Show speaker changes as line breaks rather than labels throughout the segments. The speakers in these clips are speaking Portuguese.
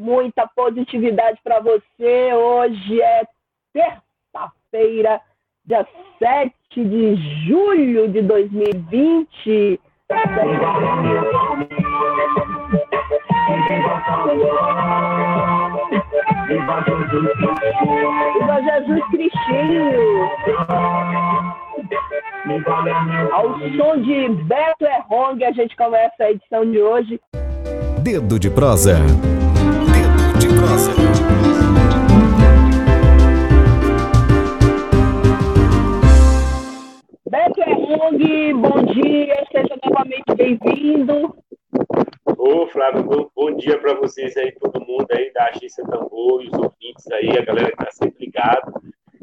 muita positividade para você. Hoje é terça-feira, dia 7 de julho de 2020. Viva Jesus Cristinho! Ao som de Beto Errong, a gente começa a edição de hoje.
Dedo de prosa.
Beto Erung, bom dia, seja novamente bem-vindo.
Ô, Flávio, bom dia para vocês aí, todo mundo aí da Agência Tambor, os ouvintes aí, a galera que está sempre ligado.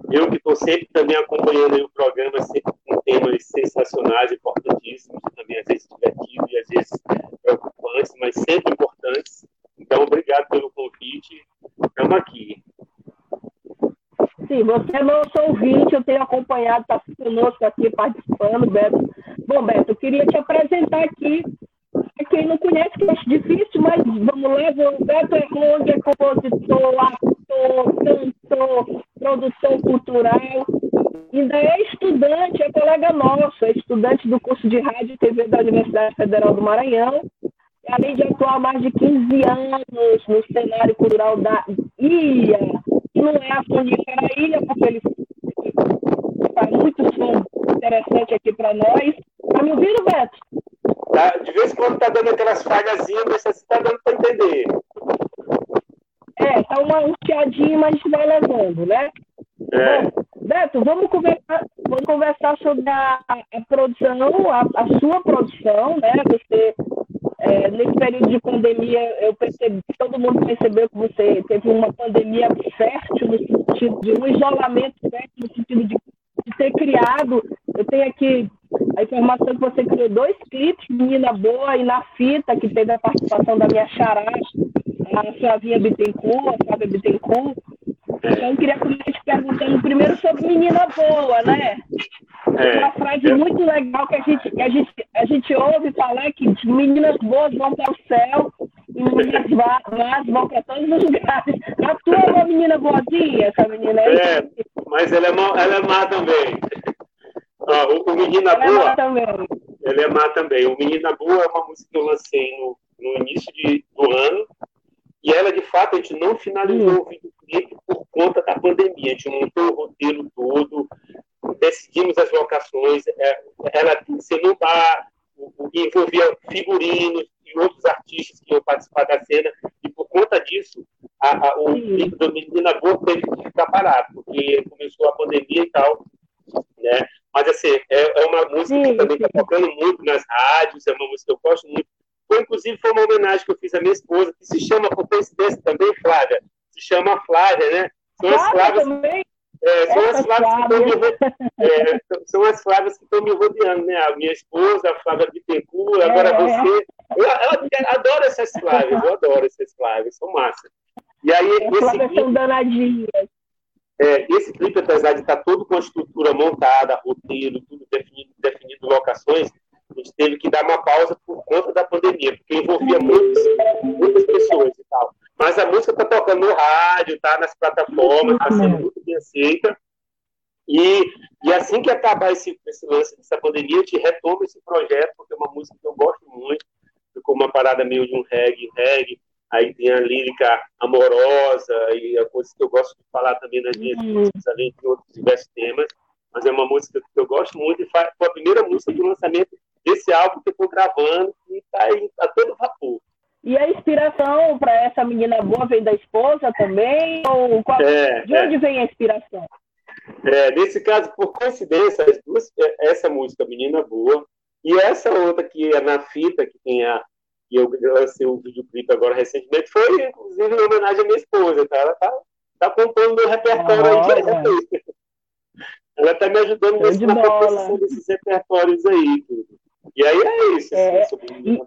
Eu que estou sempre também acompanhando o programa, sempre com temas sensacionais, importantíssimos, também às vezes divertidos e às vezes preocupantes, mas sempre importantes. Então, obrigado pelo convite. Estamos aqui.
Sim, você é nosso ouvinte, eu tenho acompanhado, está conosco aqui participando, Beto. Bom, Beto, eu queria te apresentar aqui. Quem não conhece, que eu acho difícil, mas vamos lá. O Beto é longo, é compositor, ator, cantor, produtor cultural. Ainda é estudante, é colega nosso, é estudante do curso de rádio e TV da Universidade Federal do Maranhão além de atuar há mais de 15 anos no cenário cultural da ilha, que não é a sonífera ilha, porque ele faz muito som interessante aqui para nós. Tá me ouvindo, Beto?
Tá, de vez em quando tá dando aquelas falhazinhas, mas você tá dando para entender.
É, tá uma piadinha, mas a gente vai levando, né? É. Bom, Beto, vamos conversar, vamos conversar sobre a, a, a produção, a, a, sua produção, né? Você é, nesse período de pandemia, eu percebi, todo mundo percebeu que você teve uma pandemia fértil, no sentido de um isolamento fértil, no sentido de, de ter criado. Eu tenho aqui a informação que você criou dois clipes, Menina Boa e Na Fita, que teve a participação da minha xará, a Flavinha Bittencourt, a Flávia Bittencourt. Então, eu queria começar te perguntando primeiro sobre Menina Boa, né? É, uma frase é. muito legal que a gente, que a, gente, a gente ouve falar que meninas boas vão para o céu e meninas más vão para todos os lugares. A tua é uma menina boazinha, essa menina aí?
É, mas ela é, má, ela é má também. Ah, o, o Menina ela Boa. É má também. Ela é má também. O Menina Boa é uma música que eu lancei no, no início de, do ano. E ela, de fato, a gente não finalizou hum. o videoclipe por conta da pandemia. A gente montou o roteiro todo, decidimos as locações, é, ela se não bar, envolvia figurinos e outros artistas que iam participar da cena, e por conta disso, a, a, o clipe do Menina Boa teve que ficar parado, porque começou a pandemia e tal, né? Mas, assim, é, é uma música que também está tocando muito nas rádios, é uma música que eu gosto muito. Foi, inclusive, foi uma homenagem que eu fiz à minha esposa, que se chama, por coincidência também, Flávia, se chama Flávia, né?
São as Flávias... Também?
É, são, as Flávias que estão me, é, são as Flávias que estão me rodeando, né? A minha esposa, a Flávia Bittencourt, agora é. você. Eu, eu, adoro essas Flávias, eu adoro essas Flávias, são massa. E aí,
as esse Flávias são danadinhas.
É, esse clipe, apesar de estar todo com a estrutura montada, roteiro, tudo definido, definido locações, a gente teve que dar uma pausa por conta da pandemia, porque envolvia muitas, muitas pessoas e tal. Mas a música está tocando no rádio, está nas plataformas, está sendo muito bem aceita. E, e assim que acabar esse, esse lance dessa pandemia, a gente retoma esse projeto, porque é uma música que eu gosto muito. Ficou uma parada meio de um reggae, reggae. Aí tem a lírica amorosa e a coisa que eu gosto de falar também nas minhas uhum. músicas, além de outros diversos temas. Mas é uma música que eu gosto muito e foi a primeira música do lançamento desse álbum que eu estou gravando e está aí a todo vapor.
E a inspiração para essa menina boa vem da esposa também? Ou qual, é, de onde é. vem a inspiração?
É, nesse caso, por coincidência, duas, é, essa música Menina Boa e essa outra que é na fita, que tem a. que eu lancei o videoclipe agora recentemente, foi inclusive em homenagem à minha esposa, tá? Ela tá está compondo meu repertório aí Ela está me ajudando nessa, na composição desses repertórios aí. Tudo. E aí é isso,
é, assim, e,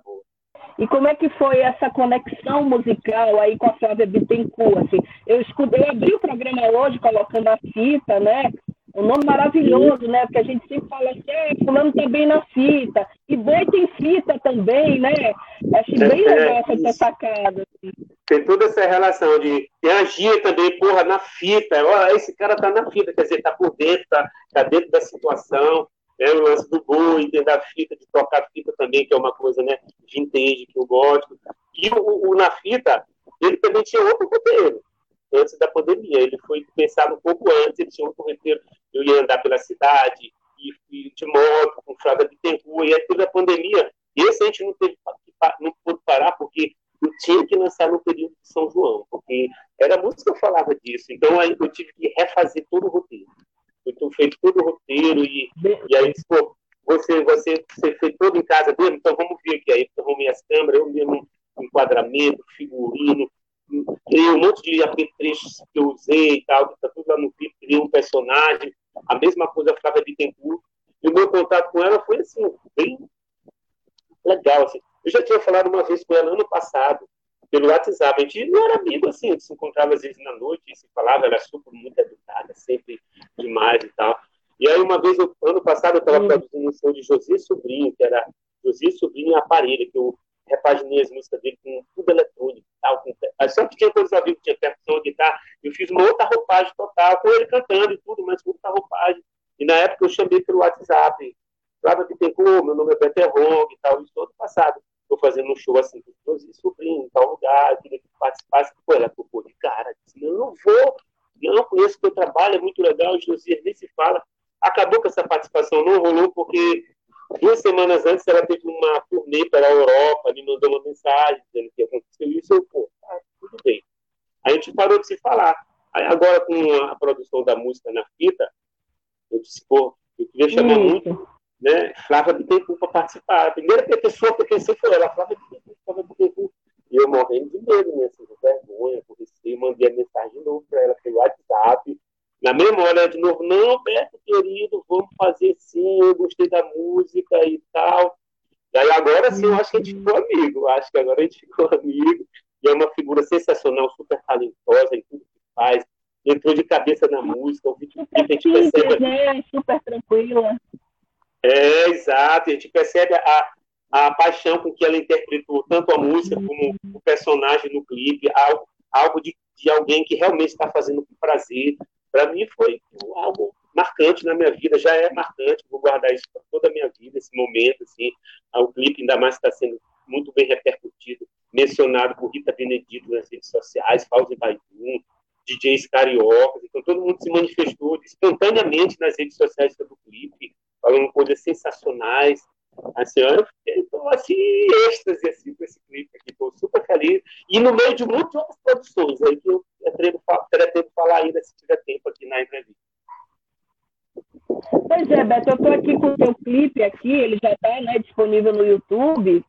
e como é que foi essa conexão musical aí com a Flávia Bittencourt? Assim, eu, escutei, eu abri o programa hoje colocando a fita, né? Um nome maravilhoso, né? Porque a gente sempre fala assim, é, fulano também na fita. E boi tem fita também, né? Acho bem é, legal é, essa sacada. Assim.
Tem toda essa relação de tem a também, porra, na fita. Olha, esse cara tá na fita, quer dizer, tá por dentro, tá, tá dentro da situação. É o lance do boi, da fita, de tocar fita também, que é uma coisa, né, vintage, que eu gosto. E o, o na fita, ele também tinha outro roteiro antes da pandemia. Ele foi pensado um pouco antes, ele tinha um roteiro, eu ia andar pela cidade, e, e de moto, com de tempo, e aí teve a pandemia. Esse a gente não teve não pôde parar, porque eu tinha que lançar no período de São João, porque era música que eu falava disso. Então aí eu tive que refazer todo o roteiro. Então feito todo o roteiro, e, e aí, pô, você, você, você fez todo em casa mesmo, então vamos ver aqui. Aí eu arrumei as câmeras, eu mesmo enquadramento, figurino, criei um monte de apetrechos que eu usei e tal, que está tudo lá no clipe, criei um personagem, a mesma coisa ficava de tempo. E o meu contato com ela foi assim, bem legal. Assim. Eu já tinha falado uma vez com ela ano passado, pelo WhatsApp. A gente não era amigo assim, a gente se encontrava às vezes na noite e se falava, ela era super muito educada, sempre demais e tal. E aí, uma vez, eu, ano passado, eu estava produzindo um show de José Sobrinho, que era José Sobrinho Aparelho, que eu repaginei as músicas dele com tudo eletrônico. Tal, com, só que tinha coisas ao vivo, tinha percussão, guitarra. Eu fiz uma outra roupagem total, com ele cantando e tudo, mas com outra roupagem. E na época eu chamei pelo WhatsApp. Flávia Bittencourt, meu nome é Peter Hong e tal, isso todo passado. Estou fazendo um show assim, com José Sobrinho, em tal lugar, queria que participasse. Pô, ela tocou de cara, disse, não, não vou, eu não conheço o teu trabalho, é muito legal, o José nem se fala. Acabou que essa participação não rolou, porque Duas semanas antes, ela teve uma turnê para a Europa, me mandou uma mensagem dizendo que aconteceu isso. Eu, pô, tá, tudo bem. A gente parou de se falar. Aí, agora, com a produção da música na fita, eu disse, pô, eu queria chamar isso. muito, né? Flávia Bittencourt para participar. A primeira pessoa que eu pensei foi ela, Flávia Bittencourt, Flávia Bittencourt. E eu morrendo de medo, né? Assim, de vergonha, por receio, mandei a mensagem de novo para ela pelo WhatsApp na memória de novo, não, Beto querido, vamos fazer sim, eu gostei da música e tal. E aí agora sim, eu acho que a gente ficou amigo, acho que agora a gente ficou amigo, e é uma figura sensacional, super talentosa em tudo que faz, entrou de cabeça na música, o vídeo
a gente percebe... É, super tranquila.
É, exato, a gente percebe a, a paixão com que ela interpretou tanto a música como o personagem no clipe, algo, algo de, de alguém que realmente está fazendo com prazer, para mim foi algo marcante na minha vida, já é marcante, vou guardar isso para toda a minha vida, esse momento, assim, o clipe ainda mais está sendo muito bem repercutido, mencionado por Rita Benedito nas redes sociais, Fauzi Baidum, DJs cariocas, então todo mundo se manifestou espontaneamente nas redes sociais sobre o clipe, falando coisas sensacionais, assim, eu estou assim, êxtase assim, com esse clipe aqui, estou super feliz, e no meio de muitas outras produções aí que eu pretendo falar ainda se tiver tempo aqui na entrevista.
Pois é, Beto, eu estou aqui com o seu clipe aqui, ele já está né, disponível no YouTube,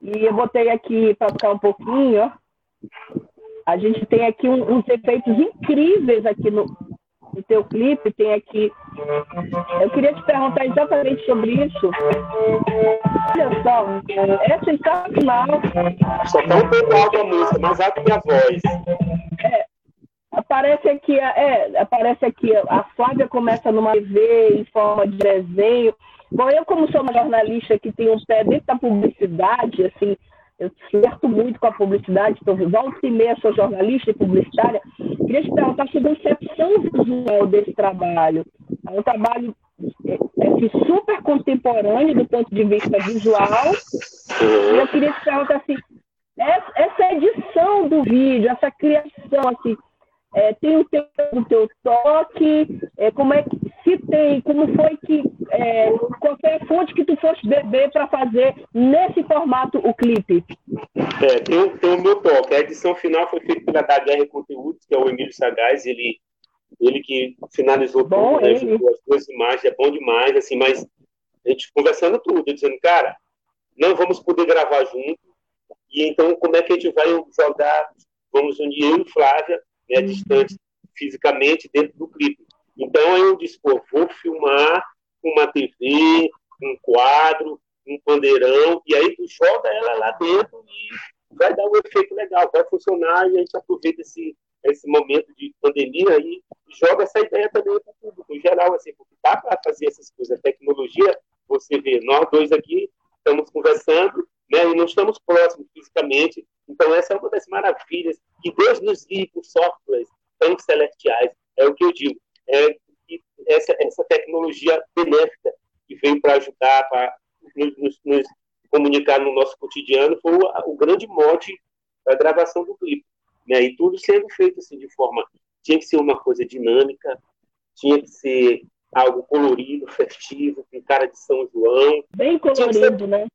e eu botei aqui para ficar um pouquinho, ó. A gente tem aqui um, uns efeitos incríveis aqui no, no teu clipe, tem aqui. Eu queria te perguntar exatamente sobre isso. Olha só, é sensacional.
Só tá um pouco alto a música, mais alto que a voz.
É, aparece aqui, é, aparece aqui, a Flávia começa numa TV em forma de desenho. Bom, eu como sou uma jornalista que tem um pé dentro da publicidade, assim, eu flerto muito com a publicidade, então volta e meia sou jornalista e publicitária, queria te perguntar sobre a concepção visual desse trabalho. É um trabalho é, é, super contemporâneo do ponto de vista visual, e eu queria te perguntar assim, essa edição do vídeo, essa criação, assim, é, tem o teu, o teu toque, é, como é que se tem, como foi que, é, qual foi a fonte que tu foste beber para fazer nesse formato o clipe?
É, tem, tem o meu toque. A edição final foi feita pela HR Conteúdos, que é o Emílio Sagaz, ele, ele que finalizou bom, tudo, né, as duas imagens, é bom demais, assim, mas a gente conversando tudo, dizendo, cara, não vamos poder gravar junto, e então como é que a gente vai jogar, vamos unir eu e Flávia, né, distante fisicamente dentro do clipe. Então eu disse, pô, vou filmar uma TV, um quadro, um pandeirão, e aí tu joga ela lá dentro e vai dar um efeito legal, vai funcionar e a gente aproveita esse, esse momento de pandemia e joga essa ideia também para o público em geral, assim, porque dá para fazer essas coisas. A tecnologia, você vê, nós dois aqui estamos conversando, né, e não estamos próximos fisicamente, então essa é uma das maravilhas que Deus nos guia por softwares tão celestiais, é o que eu digo, é essa, essa tecnologia benéfica que veio para ajudar, para nos, nos, comunicar no nosso cotidiano, foi o, o grande mote da gravação do clipe. Né? E tudo sendo feito assim, de forma. Tinha que ser uma coisa dinâmica, tinha que ser algo colorido, festivo, com cara de São João.
Bem colorido, ser, né?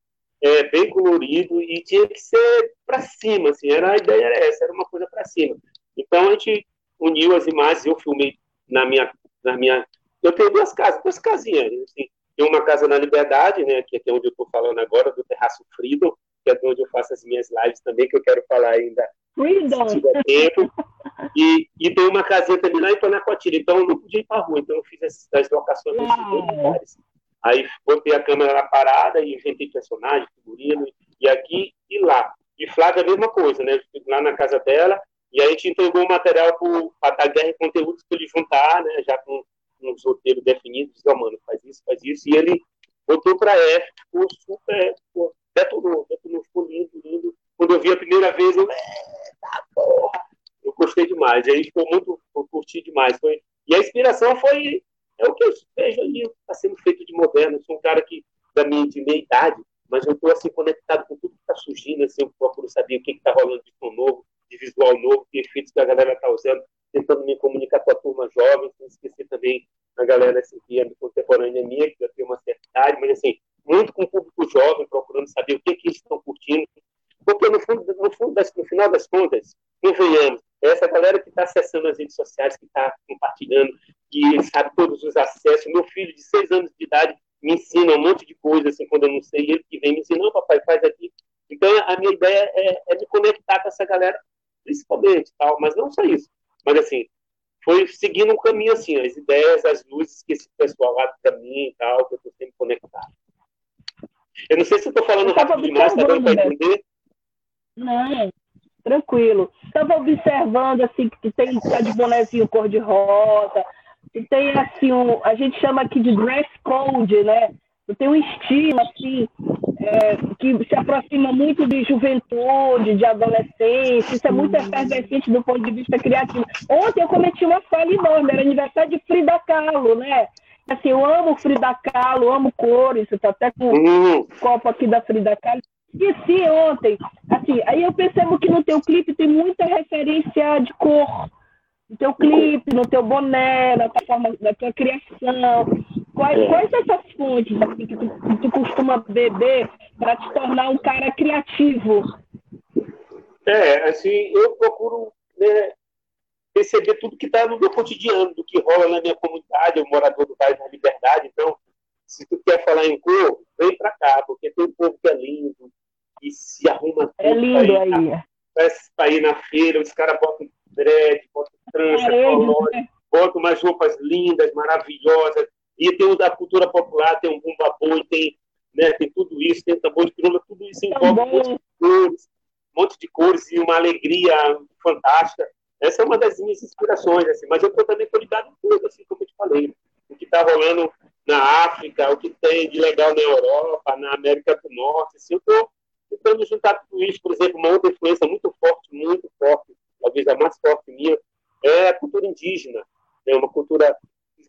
É, bem colorido e tinha que ser para cima, assim, era, a ideia era essa, era uma coisa para cima. Então a gente uniu as imagens, eu filmei na minha, na minha eu tenho duas casas, duas casinhas, assim, tem uma casa na Liberdade, né, que é onde eu estou falando agora, do Terraço Freedom, que é onde eu faço as minhas lives também, que eu quero falar ainda
Freedom.
se tiver tempo. E, e tem uma casinha também lá em Panacoatira, então eu não podia ir para a rua, então eu fiz as, as locações nesses dois lugares. Aí botei a câmera na parada e inventei personagem, figurino, e aqui e lá. E Flávia a mesma coisa, né? Lá na casa dela, e a gente entregou o material para a Guerra e Conteúdos para ele juntar, né? Já com uns roteiros definidos, disse, oh, mano, faz isso, faz isso, e ele botou para F, ficou super, ficou, detonou, detonou, ficou lindo, lindo. Quando eu vi a primeira vez, eu, eita porra, eu gostei demais, aí ficou muito, eu curti demais. Foi, e a inspiração foi, é o que eu vejo ali, está sendo feito de moderno, eu sou um cara que, da minha, de meia idade, mas eu estou assim, conectado com tudo que está surgindo, assim, eu procuro saber o que está rolando de novo, de visual novo, que efeitos que a galera está usando, tentando me comunicar com a turma jovem, sem esquecer também a galera assim, que é contemporânea minha, que já tem uma certa idade, mas assim, muito com o público jovem, procurando saber o que, que eles estão curtindo. Porque no, fundo, no, fundo das, no final das contas, convenhamos, é essa galera que está acessando as redes sociais, que está compartilhando, que sabe todos os acessos. Meu filho de seis anos de idade me ensina um monte de coisa, assim, quando eu não sei, ele que vem me ensinando, papai, faz aqui. Então, a minha ideia é, é me conectar com essa galera, principalmente, tal, mas não só isso. Mas, assim, foi seguindo um caminho assim, as ideias, as luzes que esse pessoal lá para mim e tal, que eu estou sempre conectado. Eu não sei se eu estou falando rápido demais, está dando para entender?
Não, tranquilo. Estava observando assim que tem tá de bonezinho cor-de-rosa, que tem assim um, a gente chama aqui de dress code, né? Tem um estilo assim é, que se aproxima muito de juventude, de adolescência, isso é muito efervescente do ponto de vista criativo. Ontem eu cometi uma falha enorme, era aniversário de Frida Kahlo, né? Assim, eu amo Frida Kahlo, amo cores, está até com o um copo aqui da Frida Kahlo. Esqueci ontem, assim, aí eu percebo que no teu clipe tem muita referência de cor, no teu clipe, no teu boné, na tua forma, na tua criação. Quais, é. quais essas fontes assim, que, tu, que tu costuma beber para te tornar um cara criativo?
É, assim, eu procuro né, perceber tudo que está no meu cotidiano, do que rola na minha comunidade, eu morador do bairro da Liberdade, então, se tu quer falar em cor, vem para cá, porque tem um povo que é lindo, e se arruma tudo
É lindo aí.
Para ir na feira, os caras botam dread, botam trança, é colore, botam umas roupas lindas, maravilhosas, e tem o da cultura popular, tem um bumba boi, tem, né, tem tudo isso, tem tambor de pirula, tudo isso envolve um monte de cores, um monte de cores e uma alegria fantástica. Essa é uma das minhas inspirações, assim, mas eu estou também ligado em tudo, assim como eu te falei. O que está rolando na África, o que tem de legal na Europa, na América do Norte, assim, eu estou tentando juntar tudo isso. Por exemplo, uma outra influência muito forte, muito forte, talvez a mais forte minha, é a cultura indígena. É uma cultura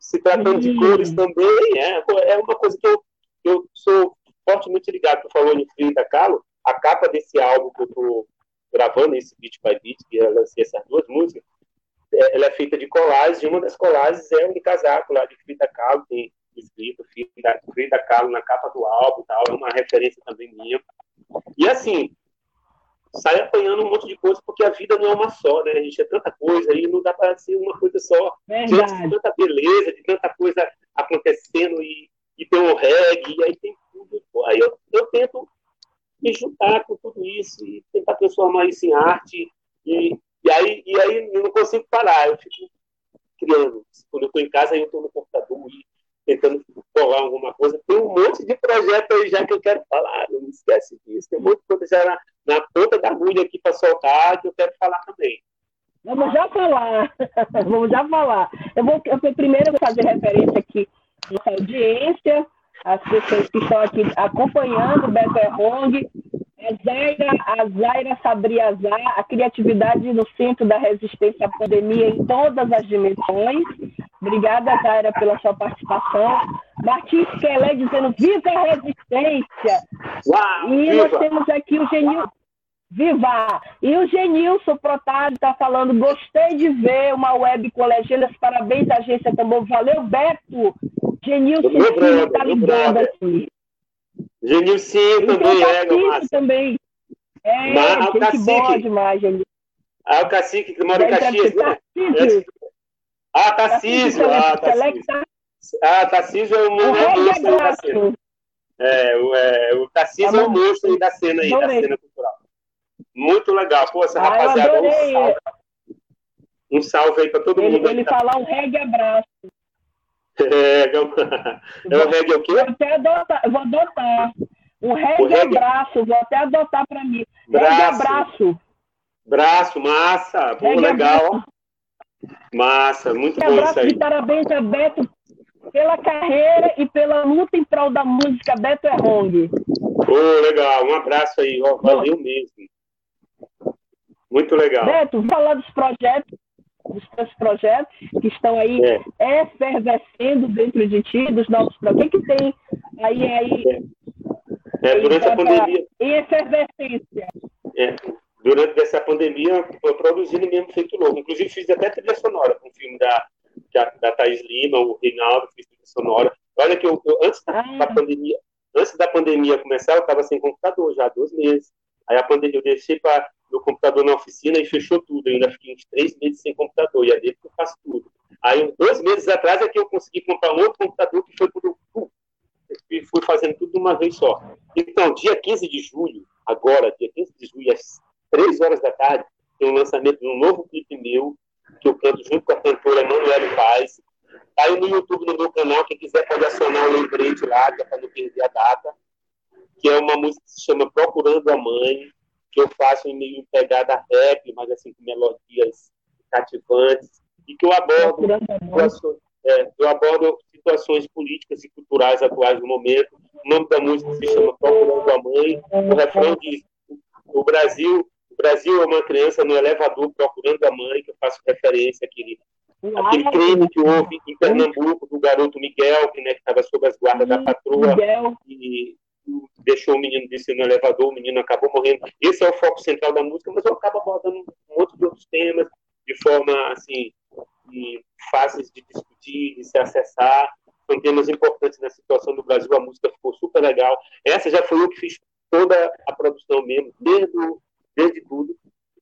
se tratando de cores também, é, é uma coisa que eu, eu sou fortemente ligado. Tu falou em Frida Kahlo, a capa desse álbum que eu estou gravando, esse Beat by Beat, que eu lancei essas duas músicas, é, ela é feita de colagens, e uma das colagens é um casaco lá de Frida Kahlo, tem escrito Frida, Frida Kahlo na capa do álbum, tal, é uma referência também minha. E assim, sai apanhando um monte de coisa, porque a vida não é uma só, né? A gente é tanta coisa e não dá para ser uma coisa só. De tanta beleza, de tanta coisa acontecendo e, e tem o reggae, e aí tem tudo. Aí eu, eu tento me juntar com tudo isso e tentar transformar isso em arte. E, e, aí, e aí eu não consigo parar. Eu fico criando. Quando eu estou em casa, eu estou no computador e tentando colar alguma coisa. Tem um monte de projeto aí já que eu quero falar, não esquece disso. Tem um monte coisa já na, na ponta da agulha aqui para soltar que eu quero falar também.
Vamos já falar. Vamos já falar. Eu vou, eu primeiro vou fazer referência aqui à audiência, as pessoas que estão aqui acompanhando o Beto Errong, a Zaira, a Zaira Sabriazar, a criatividade no centro da resistência à pandemia em todas as dimensões. Obrigada, Zaira, pela sua participação. Martins Kelé dizendo viva a resistência!
Uau,
e
viva.
nós temos aqui o Genil. Viva! E o Genilson Protásio está falando, gostei de ver uma web colegianas, parabéns, agência Tambor. Valeu, Beto! Genilson está ligando aqui.
Genilson também é,
Márcio. também. É, Mas, gente cacique. boa demais, Genilson.
Ah, o cacique que mora em Caxias, né? Ah, Tarcísio. Ah, Tarcísio. Ah, Tarcísio é o monstro da cena. É, o, é, o Tarcísio é o monstro da cena aí, da cena cultural. Muito legal. Pô, essa ah, rapaziada, um salve. Um salve aí para todo mundo.
Ele tá... falar um reggae abraço.
É, é o reggae o quê?
Vou até adotar, vou adotar. Um reggae, reggae... abraço, vou até adotar para mim. Braço. Reggae abraço.
Braço, massa. Pô, legal. Massa, muito bom
abraço
isso aí.
de parabéns a Beto pela carreira e pela luta em prol da música Beto Errong.
Pô, legal. Um abraço aí. Ó, valeu mesmo. Muito legal.
Beto, vamos falar dos projetos, dos seus projetos que estão aí é. efervescendo dentro de ti, dos novos projetos. O que, que tem aí, aí,
é, é durante a pandemia.
Em efervescência.
É, durante essa pandemia, produzindo mesmo feito louco. Inclusive, fiz até trilha sonora com um filme da, da, da Thaís Lima, o Reinaldo, fiz trilha sonora. Olha que eu, eu antes da, ah. da, pandemia, antes da pandemia começar, eu estava sem computador já há dois meses. Aí a pandemia eu deixei para meu computador na oficina e fechou tudo. Eu ainda fiquei uns três meses sem computador, e é dele que eu faço tudo. Aí, dois meses atrás, é que eu consegui comprar um outro computador que foi por e fui fazendo tudo de uma vez só. Então, dia 15 de julho, agora, dia 15 de julho, às três horas da tarde, tem o lançamento de um novo clipe meu, que eu canto junto com a cantora Manuela Paz. Tá aí no YouTube, no meu canal, quem quiser pode acionar o lembrete lá, que é para não perder a data, que é uma música que se chama Procurando a Mãe, que eu faço em meio pegada rap, mas assim com melodias cativantes, e que eu abordo, situações, é, eu abordo situações políticas e culturais atuais do momento. O nome da música se chama Procurando a Mãe. O refrão diz: o Brasil, o Brasil é uma criança no elevador procurando a mãe, que eu faço referência àquele, àquele crime que houve em Pernambuco do garoto Miguel, que né, estava sob as guardas da patroa. E, deixou o menino descer no elevador, o menino acabou morrendo. Esse é o foco central da música, mas eu acabo abordando um monte de outros temas de forma assim fáceis de discutir, de se acessar. São temas importantes na situação do Brasil. A música ficou super legal. Essa já foi eu que fiz toda a produção mesmo, desde, desde tudo,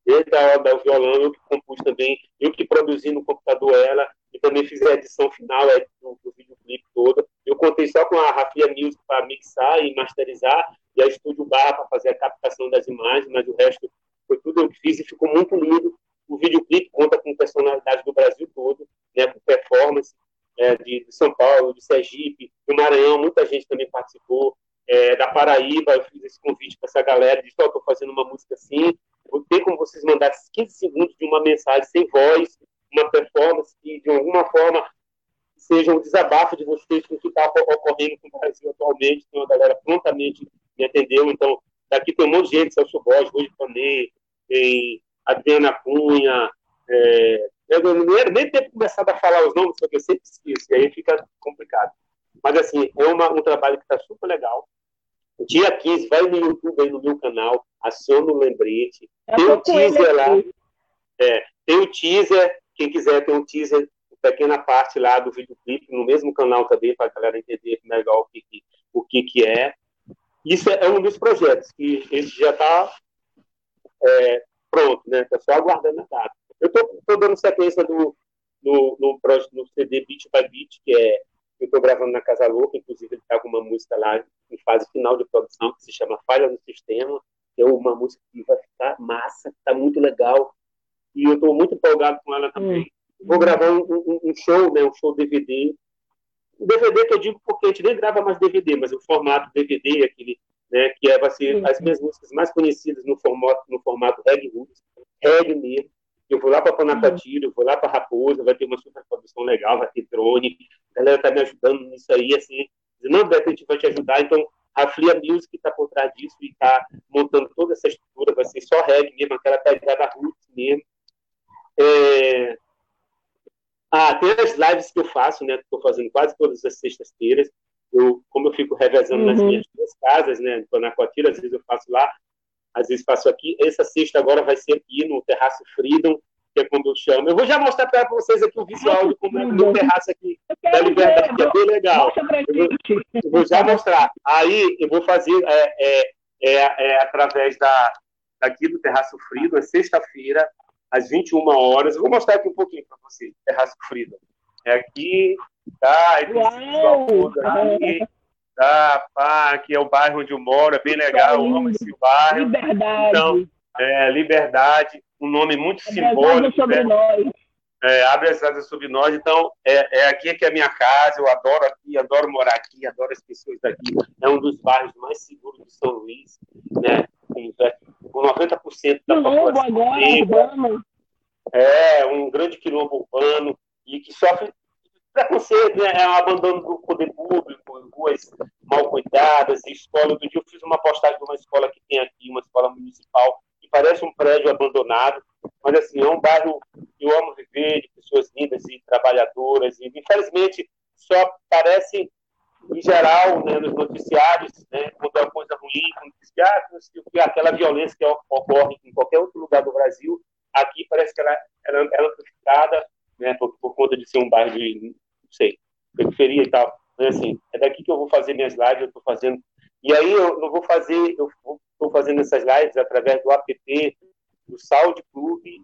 desde a hora do violão, eu que compus também, eu que produzi no computador ela, e também fiz a edição final é, do, do videoclipe todo. Eu contei só com a Rafia Music para mixar e masterizar, e a Estúdio Barra para fazer a captação das imagens, mas o resto foi tudo eu que fiz e ficou muito lindo. O videoclipe conta com personalidades do Brasil todo, né, com performance é, de, de, São Paulo, de Sergipe, do Maranhão, muita gente também participou. É, da Paraíba, eu fiz esse convite para essa galera, disse, oh, estou fazendo uma música assim, vou ter como vocês mandarem 15 segundos de uma mensagem sem voz, uma performance que, de alguma forma, seja um desabafo de vocês com o que está ocorrendo com o Brasil atualmente. Então, a galera prontamente me atendeu. Então, daqui tem um monte de gente, Celso Borges, Rui Panet, tem Adriana Cunha. É, eu era nem tempo começar a falar os nomes, porque eu sempre esqueço, e aí fica complicado. Mas, assim, é uma, um trabalho que está super legal. Dia 15, vai no YouTube aí no meu canal, aciona o lembrete. Tem o um teaser lá. É, tem o um teaser, quem quiser tem um teaser, pequena parte lá do videoclipe, no mesmo canal também, para a galera entender melhor o que, o que, que é. Isso é um dos projetos que gente já está é, pronto, né? Está só aguardando a data. Eu estou dando sequência no, no, no, no, CD Beat by Beat, que é eu estou gravando na Casa Louca, inclusive ele está com uma música lá em fase final de produção, que se chama Falha no Sistema, que é uma música que vai ficar massa, está muito legal, e eu estou muito empolgado com ela também. Hum. Vou gravar um, um, um, show, né, um show DVD. O DVD que eu digo porque a gente nem grava mais DVD, mas o formato DVD, aquele, né, que é, vai ser as minhas músicas mais conhecidas no formato, no formato reggae roots, reggae mesmo. Eu vou lá para Panacatira, eu vou lá para Raposa, vai ter uma super produção legal, vai ter drone, a galera está me ajudando nisso aí, assim, não, Beto, a gente vai te ajudar, então a Flia Music está por trás disso e está montando toda essa estrutura, vai ser só reggae mesmo, aquela pegada roots mesmo. É... Ah, tem as lives que eu faço, né? Estou fazendo quase todas as sextas-feiras. Eu, como eu fico revezando uhum. nas minhas duas casas, né? Na Coatira, às vezes eu faço lá, às vezes faço aqui. Essa sexta agora vai ser aqui no Terraço Freedom, que é como eu chamo. Eu vou já mostrar para vocês aqui o visual como é o meu terraço aqui da Liberdade, que é bem legal. Eu vou, eu vou, já mostrar. Aí eu vou fazer é, é, é, é através da, daqui do Terraço Freedom, é sexta-feira, às 21 horas. Eu vou mostrar aqui um pouquinho para vocês, Terraço Freedom. É aqui, tá? Aí aqui, tá? Pá, aqui é o bairro onde eu moro, é bem legal, eu amo esse bairro.
Liberdade. Então,
é, liberdade, um nome muito abre simbólico.
Sobre né? nós.
É, abre as asas sobre nós. Então, é, é, aqui que é a minha casa, eu adoro aqui, adoro morar aqui, adoro as pessoas daqui. É um dos bairros mais seguros de São Luís, né? Com 90% da
população. agora, urbano.
É, um grande quilombo urbano e que sofre preconceito, né? é abandono do poder público, ruas mal cuidadas, escola. Outro dia eu fiz uma postagem de uma escola que tem aqui, uma escola municipal, parece um prédio abandonado, mas assim, é um bairro que eu amo viver, de pessoas lindas e trabalhadoras, e infelizmente só parece, em geral, né, nos noticiários, né, quando é uma coisa ruim, quando diz que, ah, que aquela violência que ocorre em qualquer outro lugar do Brasil, aqui parece que ela, ela, ela é amplificada, né, por, por conta de ser um bairro de, sei, periferia e tal. Mas, assim, é daqui que eu vou fazer minhas lives, eu estou fazendo. E aí eu não vou fazer, eu estou fazendo essas lives através do app do Saúde Clube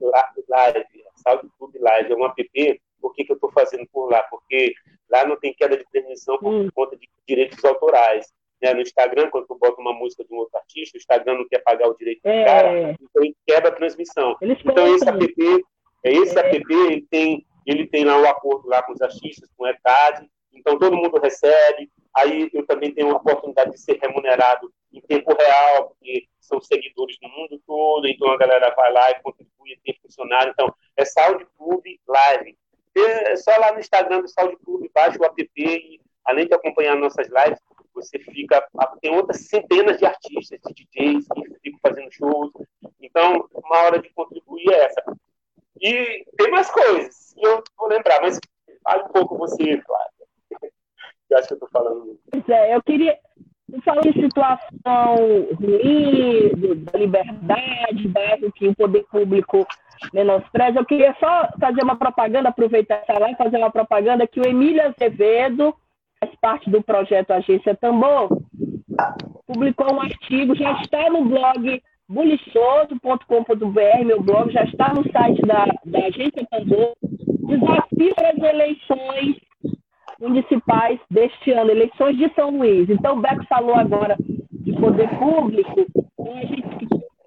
Live. Saúde Clube Live é um app. Por que, que eu estou fazendo por lá? Porque lá não tem queda de transmissão por hum. conta de direitos autorais. Né? No Instagram, quando tu bota uma música de um outro artista, o Instagram não quer pagar o direito é. do cara, então ele quebra a transmissão. Eles então esse app, é esse é. app ele tem, ele tem lá o um acordo lá com os artistas, com o ECAD, então todo mundo recebe. Aí eu também tenho a oportunidade de ser remunerado em tempo real, porque são seguidores no mundo todo, então a galera vai lá e contribui, tem funcionário. Então, é Saúde Clube Live. É só lá no Instagram do Saúde Clube, baixa o app e, além de acompanhar nossas lives, você fica. Tem outras centenas de artistas, de DJs que ficam fazendo shows. Então, uma hora de contribuir é essa. E tem mais coisas, eu vou lembrar, mas fale um pouco você, Flávia. Eu acho que eu estou falando.
Pois é, eu queria, falou de situação ruim, da liberdade, bairro que o poder público menospreza. Eu queria só fazer uma propaganda, aproveitar essa live, fazer uma propaganda que o Emílio Azevedo, faz parte do projeto Agência Tambor, publicou um artigo, já está no blog buliçoso.com.br, meu blog, já está no site da, da Agência Tambor, desafio para as eleições municipais deste ano, eleições de São Luís. Então, o Beco falou agora de poder público.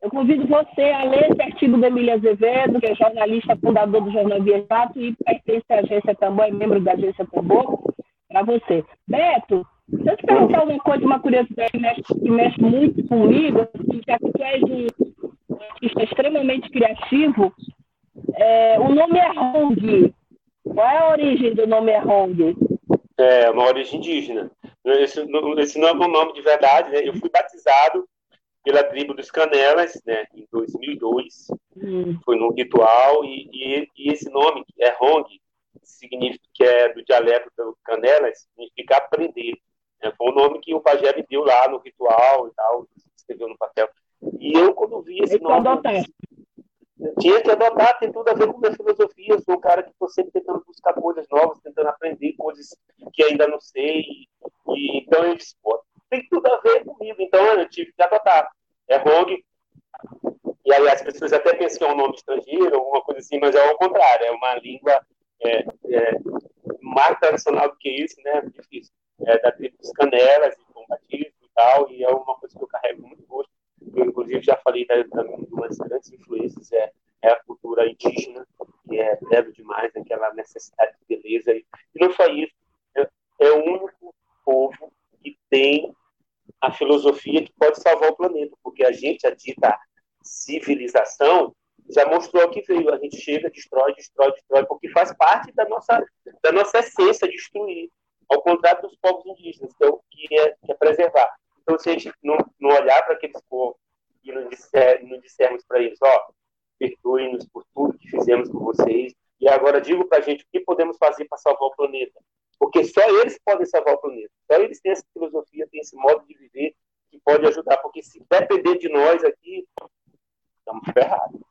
Eu convido você a ler esse artigo do Emília Azevedo, que é jornalista, fundador do Jornal Via Jato e pertence à agência Tambor, é membro da agência Tambor, para você. Beto, se eu te perguntar alguma coisa, uma curiosidade que mexe, que mexe muito comigo, assim, já que tu és um artista extremamente criativo, é, o nome é Hong. Qual é a origem do nome é Hong?
É, uma origem indígena. Esse, esse não é o nome de verdade, né? Eu fui batizado pela tribo dos Canelas, né, em 2002. Hum. Foi num ritual e, e, e, esse nome é Hong, significa que é do dialeto do Canelas, significa aprender. Né? Foi um nome que o pajé me deu lá no ritual e tal, escreveu no papel. E eu quando vi esse nome, tinha que adotar, tem tudo a ver com minha filosofia. Eu sou um cara que estou sempre tentando buscar coisas novas, tentando aprender coisas que ainda não sei. E, então eu disse, pô, tem tudo a ver comigo. Então eu tive que adotar. É Rogue. E aí as pessoas até pensam que é um nome estrangeiro, alguma coisa assim, mas é ao contrário, é uma língua é, é, mais tradicional do que isso, né? Difícil. É da tribo dos canelas, e combatismo e tal, e é uma coisa que eu carrego muito gosto eu inclusive já falei da, da, de uma das grandes influências é, é a cultura indígena, que é belo demais, aquela necessidade de beleza. E não só isso, é, é o único povo que tem a filosofia que pode salvar o planeta, porque a gente, a dita civilização, já mostrou que veio. A gente chega, destrói, destrói, destrói, porque faz parte da nossa, da nossa essência destruir. Ao contrário dos povos indígenas, é, que é, que é preservar. Então, se a gente não, não olhar para aqueles povos e não, disser, não dissermos para eles, ó, perdoem-nos por tudo que fizemos com vocês, e agora digo para a gente o que podemos fazer para salvar o planeta. Porque só eles podem salvar o planeta. Só eles têm essa filosofia, têm esse modo de viver que pode ajudar. Porque se depender de nós aqui, estamos ferrados.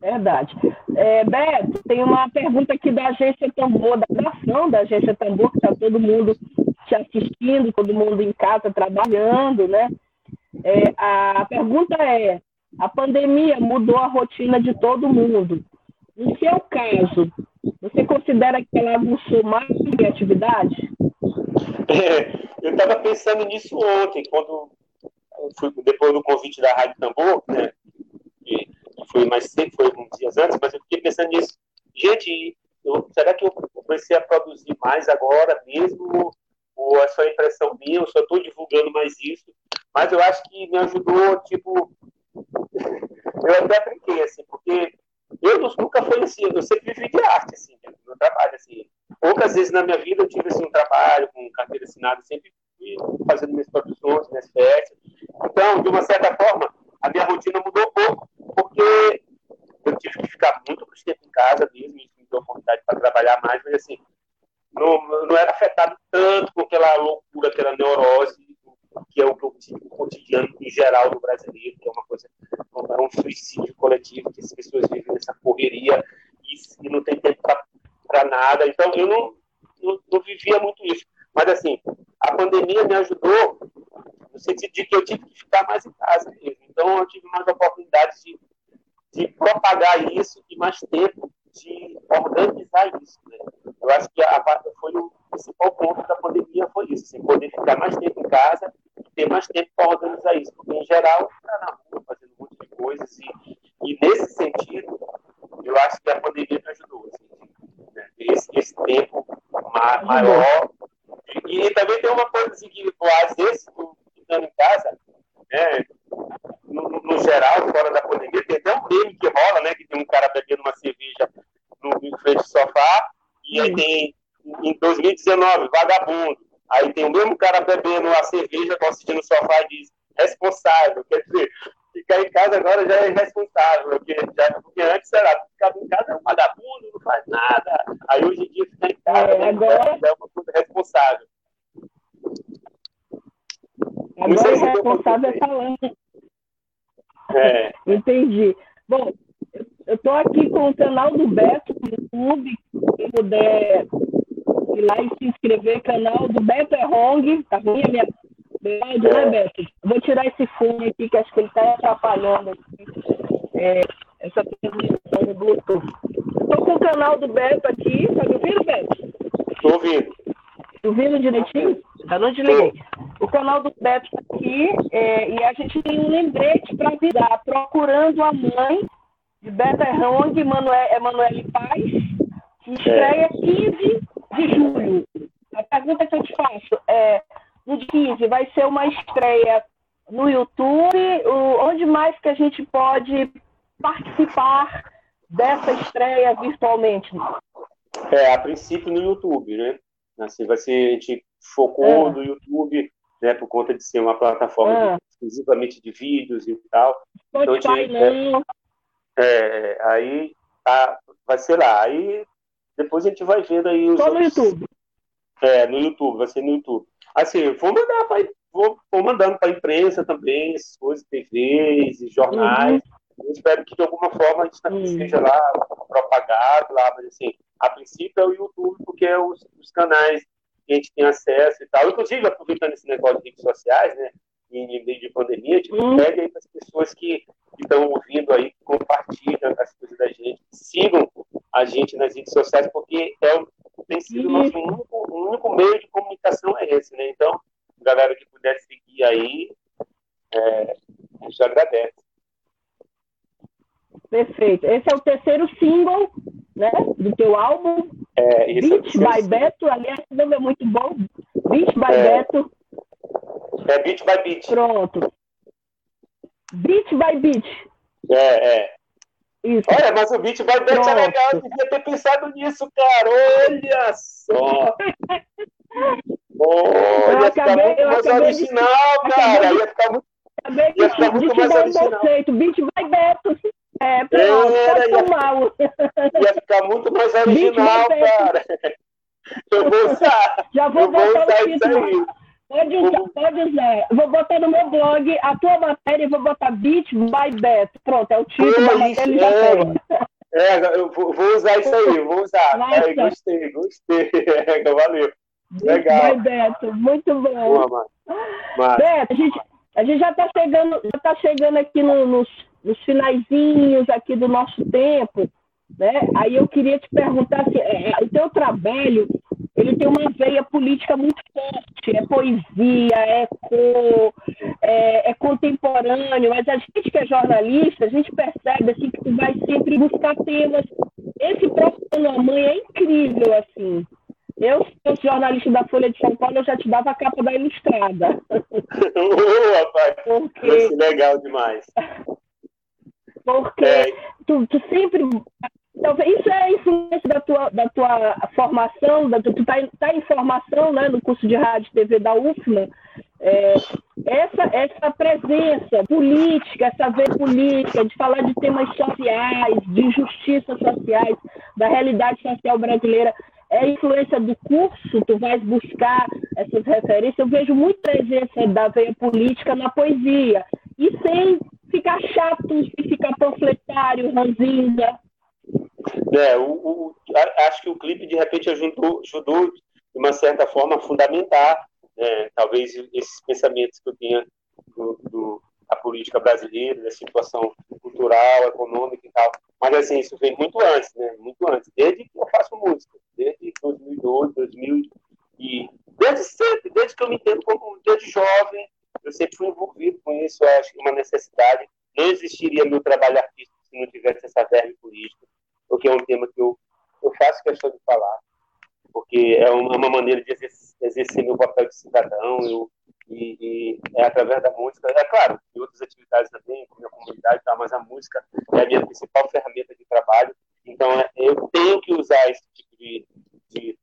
Verdade. É, Beto, tem uma pergunta aqui da agência Tambor, da ação da agência Tambor, que está todo mundo te assistindo, todo mundo em casa trabalhando, né? É, a pergunta é: a pandemia mudou a rotina de todo mundo. No seu caso, você considera que ela aguçou mais criatividade?
É, eu estava pensando nisso ontem, quando fui, depois do convite da Rádio Tambor, né, foi mais cedo, foi uns dias antes, mas eu fiquei pensando nisso. Gente, eu, será que eu comecei a produzir mais agora mesmo? Ou é só impressão minha? Eu só estou divulgando mais isso? Mas eu acho que me ajudou, tipo, eu até brinquei, assim, porque eu nunca fui assim, eu sempre vivi de arte, assim, no meu trabalho, assim. Poucas vezes na minha vida eu tive, assim, um trabalho com carteira assinada, sempre fui fazendo minhas produções, minhas festas. Então, de uma certa forma, a minha rotina mudou um pouco, porque eu tive que ficar muito mais tempo em casa mesmo, me deu oportunidade para trabalhar mais, mas assim, não, não era afetado tanto com aquela loucura, aquela neurose que é o cotidiano em geral do brasileiro, que é uma coisa, é um suicídio coletivo, que as pessoas vivem nessa correria e, e não tem tempo para nada. Então, eu não, não, não, vivia muito isso. Mas, assim, a pandemia me ajudou no sentido de que eu tive que ficar mais em casa mesmo. Então, eu tive mais oportunidades de, de propagar isso e mais tempo de organizar isso. Né? Eu acho que a, foi o principal ponto da pandemia foi isso, assim, poder ficar mais tempo em casa e ter mais tempo para organizar isso, porque em geral está na rua fazendo um monte de coisas e, e nesse sentido eu acho que a pandemia me ajudou, assim, né? esse, esse tempo ma maior e, e, também tem uma coisa assim, que às vezes ficando em casa, né, no, geral, fora da pandemia, tem até um meme que rola, né, que tem um cara bebendo uma cerveja no, frente do sofá e aí tem em 2019, vagabundo. Aí tem o mesmo cara bebendo a cerveja, assistindo no sofá e diz responsável. Quer dizer, ficar em casa agora já é irresponsável, porque, já, porque antes era ficar em casa é um vagabundo, não faz nada. Aí hoje em dia ficar em casa é, agora... é uma coisa responsável.
Agora o responsável é falando. É. Entendi. Bom, eu estou aqui com o canal do Beto no YouTube, quem puder ir lá e se inscrever, canal do Beto Errong, tá ruim a minha né, Beto? vou tirar esse fone aqui, que acho que ele está atrapalhando aqui, é, essa transmissão do Bluetooth. Estou com o canal do Beto aqui, tá me ouvindo, Beto?
Estou ouvindo.
Ouvindo direitinho? Já não desliguei. O canal do Beto está aqui é, e a gente tem um lembrete para avisar, procurando a mãe de Beto Errong, Emanuele Paz, que estreia 15 de julho. A pergunta que eu te faço é, no dia 15 vai ser uma estreia no YouTube, onde mais que a gente pode participar dessa estreia virtualmente?
É, a princípio no YouTube, né? Assim, vai ser, a gente focou é. no YouTube, né, por conta de ser uma plataforma é. exclusivamente de vídeos e tal.
Então, a gente, não.
É, aí tá, vai ser lá. Aí depois a gente vai vendo aí
os. Só no YouTube.
É, no YouTube, vai ser no YouTube. Assim, vou mandar pra, vou, vou mandando para a imprensa também, essas coisas, TVs e jornais. Uhum. Eu espero que de alguma forma a gente também uhum. esteja lá propagado lá, mas assim, a princípio é o YouTube, porque é os, os canais que a gente tem acesso e tal. Inclusive, aproveitando esse negócio de redes sociais, né? Em meio de pandemia, a gente uhum. pede aí para as pessoas que estão ouvindo aí, compartilhem as coisas da gente, sigam a gente nas redes sociais, porque é, tem sido o nosso único, o único meio de comunicação é esse, né? Então, galera que puder seguir aí, é, a gente agradece.
Perfeito. Esse é o terceiro single, né, do teu álbum.
É,
isso Beat é by Beto. Aliás, esse nome é muito bom. Beat by é. Beto.
É Beat by Beat.
Pronto. Beat by Beat.
É, é. Isso. Olha, mas o Beat by Beat é legal. Eu devia ter pensado nisso, cara. Olha só. Olha, ia ficar muito mais original, de... cara. Ia ficar muito,
acabei ia ficar muito mais original. Conceito. Beat by Beto. É, pronto, Era, ia, mal.
ia ficar muito mais original, cara. Eu vou usar.
Já vou,
eu vou
usar isso aí. Pode usar, pode usar. Vou botar no meu blog a tua matéria e vou botar Beat by Beto. Pronto, é o título Pô, da matéria já
é, é, eu vou, vou usar isso aí, vou usar. É, gostei, gostei. É, valeu. Legal.
Beat by Beto, muito bom. Boa, Beto, a gente, a gente já está chegando, já tá chegando aqui no, nos, nos finaizinhos aqui do nosso tempo. Né? Aí eu queria te perguntar se é, é, o teu trabalho ele tem uma veia política muito forte, é poesia, é cor, é, é, contemporâneo, mas a gente que é jornalista, a gente percebe assim, que tu vai sempre buscar temas. Esse próprio a Mãe é incrível, assim. Eu, fosse jornalista da Folha de São Paulo, eu já te dava a capa da Ilustrada.
Ô, rapaz, Porque... legal demais.
Porque é. tu, tu sempre Talvez isso é influência da tua, da tua formação, da, tu está tá em formação né, no curso de rádio e TV da UFMA. É, essa, essa presença política, essa veia política, de falar de temas sociais, de injustiças sociais, da realidade social brasileira, é influência do curso? Tu vais buscar essas referências? Eu vejo muita presença da veia política na poesia, e sem ficar chato, sem ficar panfletário, ranzinza.
É, o, o, acho que o clipe, de repente, ajudou, ajudou de uma certa forma, a fundamentar, né, talvez, esses pensamentos que eu tinha do, do, da política brasileira, da situação cultural, econômica e tal. Mas, assim, isso vem muito antes, né? Muito antes. Desde que eu faço música. Desde 2012, 2000 e... Desde sempre, desde que eu me entendo como... Desde jovem, eu sempre fui envolvido com isso. Eu acho que uma necessidade. Não existiria meu trabalho artístico se não tivesse essa verve política porque é um tema que eu, eu faço questão de falar, porque é uma, uma maneira de exercer, exercer, meu papel de cidadão, eu, e, e, é através da música, é claro, e outras atividades também, com a minha comunidade, tá, mas a música é a minha principal ferramenta de trabalho, então é, eu tenho que usar esse tipo de, de,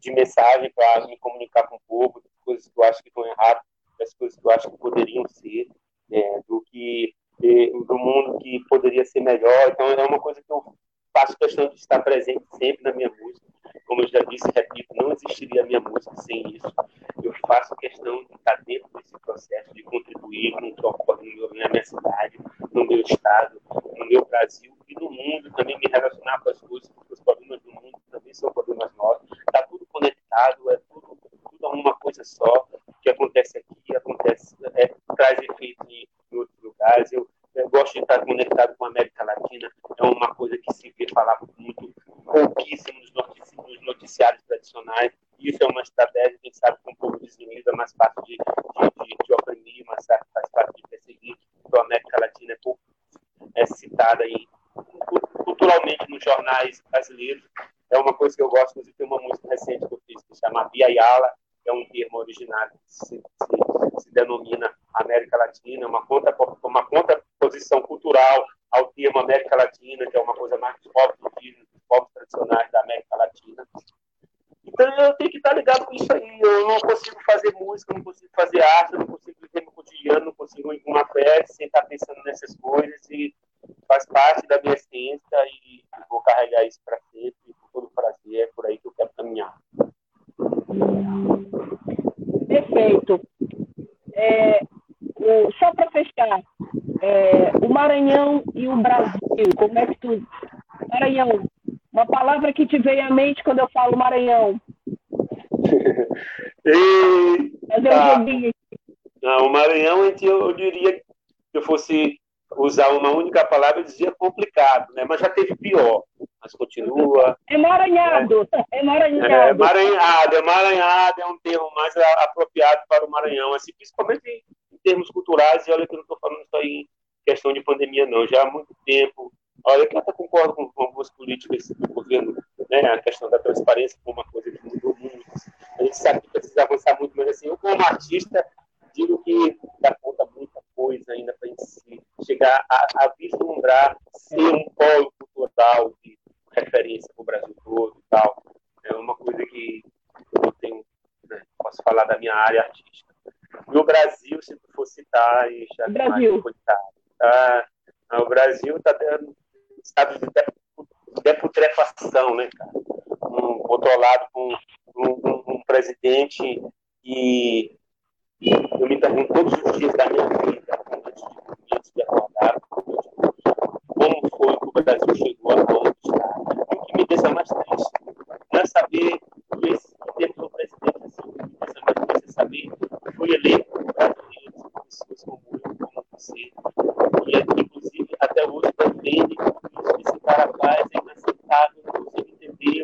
de mensagem para me comunicar com o povo, coisas que eu acho que estão erradas, das coisas que eu acho que poderiam ser, é, do que do mundo que poderia ser melhor. Então é uma coisa que eu faço questão de estar presente sempre na minha música. Como eu já disse, repito, não existiria a minha música sem isso. Eu faço questão de estar dentro desse processo, de contribuir com o que ocorre na minha cidade, no meu estado, no meu Brasil e no mundo, também me relacionar com as coisas, porque os problemas do mundo também são problemas nossos. Está tudo conectado, é tudo, tudo uma coisa só. O que acontece aqui, acontece, é, traz efeito em outros lugares. Eu, eu gosto de estar conectado com a América Latina, é uma coisa que se vê falar muito pouquíssimo nos noticiários tradicionais. Isso é uma estratégia, quem sabe, que um povo desunida, mais fácil de, de, de, de oprimir, mais fácil de perseguir. Então, a América Latina é pouco é citada aí, culturalmente nos jornais brasileiros. É uma coisa que eu gosto, inclusive tem uma música recente que eu fiz que chama Via Yala, é um termo originário que se, se, se denomina América Latina, uma, conta, uma contraposição cultural ao termo América Latina, que é uma coisa mais dos povos indígenas, dos povos tradicionais da América Latina. Então eu tenho que estar ligado com isso aí. Eu não consigo fazer música, não consigo fazer arte, não consigo viver no cotidiano, não consigo ir com uma festa sem estar pensando nessas coisas e faz parte da minha essência e vou carregar isso para sempre, com todo prazer, é por aí que eu quero caminhar.
Perfeito. É, o, só para fechar, é, o Maranhão e o Brasil, como é que tu. Maranhão, uma palavra que te veio à mente quando eu falo Maranhão.
Fazer um joguinho aqui. Não, o Maranhão, eu diria que se eu fosse usar uma única palavra, eu dizia complicado, né? mas já teve pior mas continua.
Emaranhado, é, emaranhado.
É, emaranhado, emaranhado é um termo mais apropriado para o Maranhão, assim, principalmente em termos culturais, e olha que eu não estou falando aí em questão de pandemia, não. Já há muito tempo Olha, eu até concordo com, com algumas políticas do governo, né, a questão da transparência foi uma coisa que mudou muito. A gente sabe que precisa avançar muito, mas assim, eu como artista digo que dá conta muita coisa ainda para a gente chegar a, a vislumbrar ser um polo cultural de referência para o Brasil todo e tal. É uma coisa que eu tenho, né, posso falar da minha área artística. No Brasil, se tu for citar, e já
Brasil.
Tá, o Brasil está dando estado de deputrefação, né, cara? Um, controlado por um, um, um presidente e eu me pergunto todos os dias da minha vida, antes de, antes de acordar, como foi que o Brasil chegou a está. E o que me deixa mais triste não é saber que esse temos um presidente assim, o que me deixa mais triste é saber que foi eleito por pessoas como eu, como você, e inclusive até hoje defende que esse cara faz, é inaceitável, não consigo entender.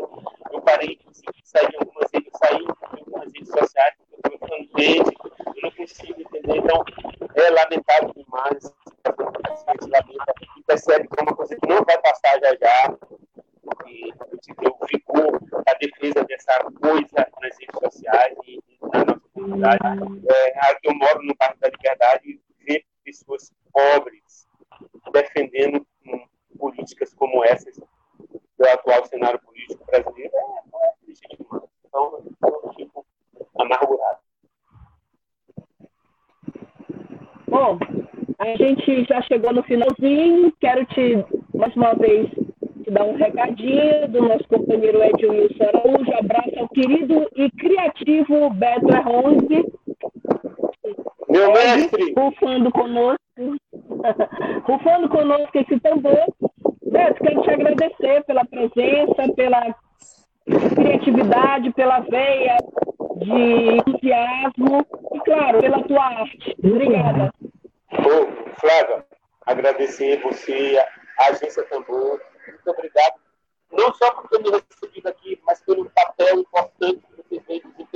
Eu parei, inclusive, de sair em algumas redes, saí em algumas redes sociais, porque eu estou ficando gente, eu não consigo entender. Então, é lamentável demais, a gente lamenta e percebe que é uma coisa que não vai passar já já. E eu fico a defesa dessa coisa nas redes sociais e, e na comunidade. É, eu moro no bairro da Liberdade e ver pessoas pobres defendendo políticas como essas do atual cenário político brasileiro é, é triste. Então, eu fico amargurado.
Bom, a gente já chegou no finalzinho. Quero te, mais uma vez, te dar um recadinho do nosso companheiro Edil criativo Beto Erronzi.
Meu mestre!
Rufando conosco. Rufando conosco esse tambor. Beto, quero te agradecer pela presença, pela criatividade, pela veia de entusiasmo e, claro, pela tua arte. Obrigada.
Ô, Flávia, agradecer você, a Agência Tambor. Muito obrigado. Não só por ter me recebido aqui, mas pelo papel importante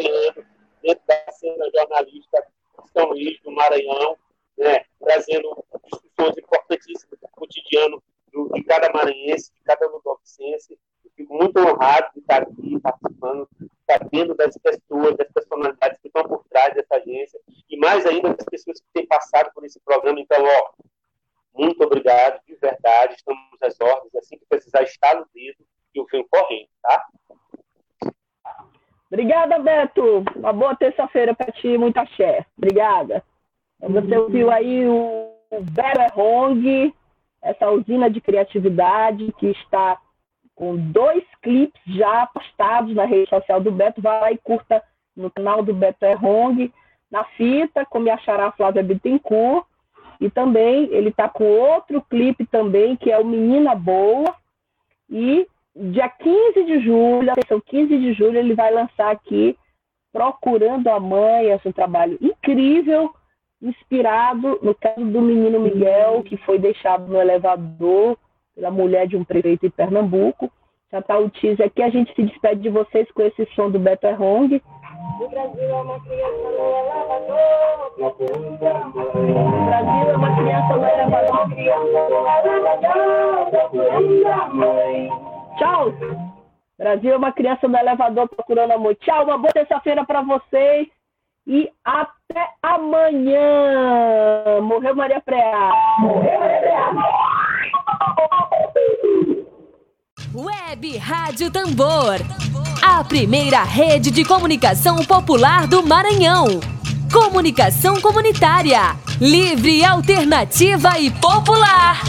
desempenhando dentro da cena jornalista São Luís, do Maranhão, né, trazendo discussões importantíssimas do cotidiano do, de cada maranhense, de cada ludovicense. Fico muito honrado de estar aqui participando, sabendo das pessoas, das personalidades que estão por trás dessa agência e mais ainda das pessoas que têm passado por esse programa. Então, ó, muito obrigado, de verdade. Estamos às ordens. Assim que precisar, estar no dedo eu venho correndo, tá?
Obrigada, Beto. Uma boa terça-feira para ti, muita axé. Obrigada. Você ouviu aí o Vera Hong, essa usina de criatividade que está com dois clipes já postados na rede social do Beto. Vai lá e curta no canal do Beto Hong, na fita, como me achará a Flávia Bittencourt. E também ele está com outro clipe também, que é o Menina Boa. E dia 15 de julho, atenção, 15 de julho, ele vai lançar aqui Procurando a Mãe, esse é um trabalho incrível, inspirado no caso do menino Miguel, que foi deixado no elevador pela mulher de um prefeito em Pernambuco. Já está o teaser aqui, a gente se despede de vocês com esse som do Beto Errong. O Brasil é uma criança no elevador. O Brasil é uma criança no elevador. Tchau. Brasil é uma criança no elevador procurando amor. Tchau, uma boa terça-feira para vocês e até amanhã. Morreu Maria Preá. Morreu Maria Preá.
Web Rádio Tambor. A primeira rede de comunicação popular do Maranhão. Comunicação comunitária. Livre, alternativa e popular.